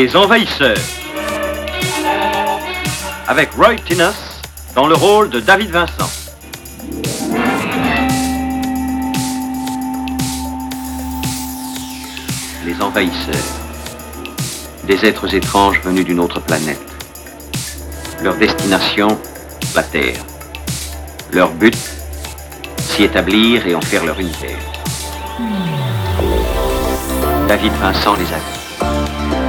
Les Envahisseurs. Avec Roy Tinnus dans le rôle de David Vincent. Les Envahisseurs. Des êtres étranges venus d'une autre planète. Leur destination, la Terre. Leur but, s'y établir et en faire leur univers. David Vincent les a vus.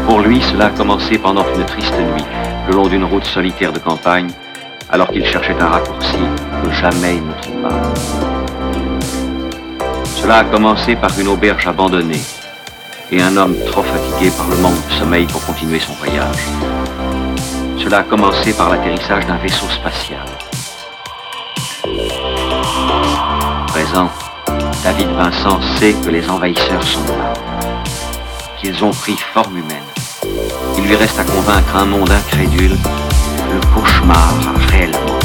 Pour lui, cela a commencé pendant une triste nuit, le long d'une route solitaire de campagne, alors qu'il cherchait un raccourci que jamais il ne trouva. Cela a commencé par une auberge abandonnée et un homme trop fatigué par le manque de sommeil pour continuer son voyage. Cela a commencé par l'atterrissage d'un vaisseau spatial. Présent, David Vincent sait que les envahisseurs sont là qu'ils ont pris forme humaine. Lui reste à convaincre un monde incrédule. Le cauchemar réellement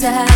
die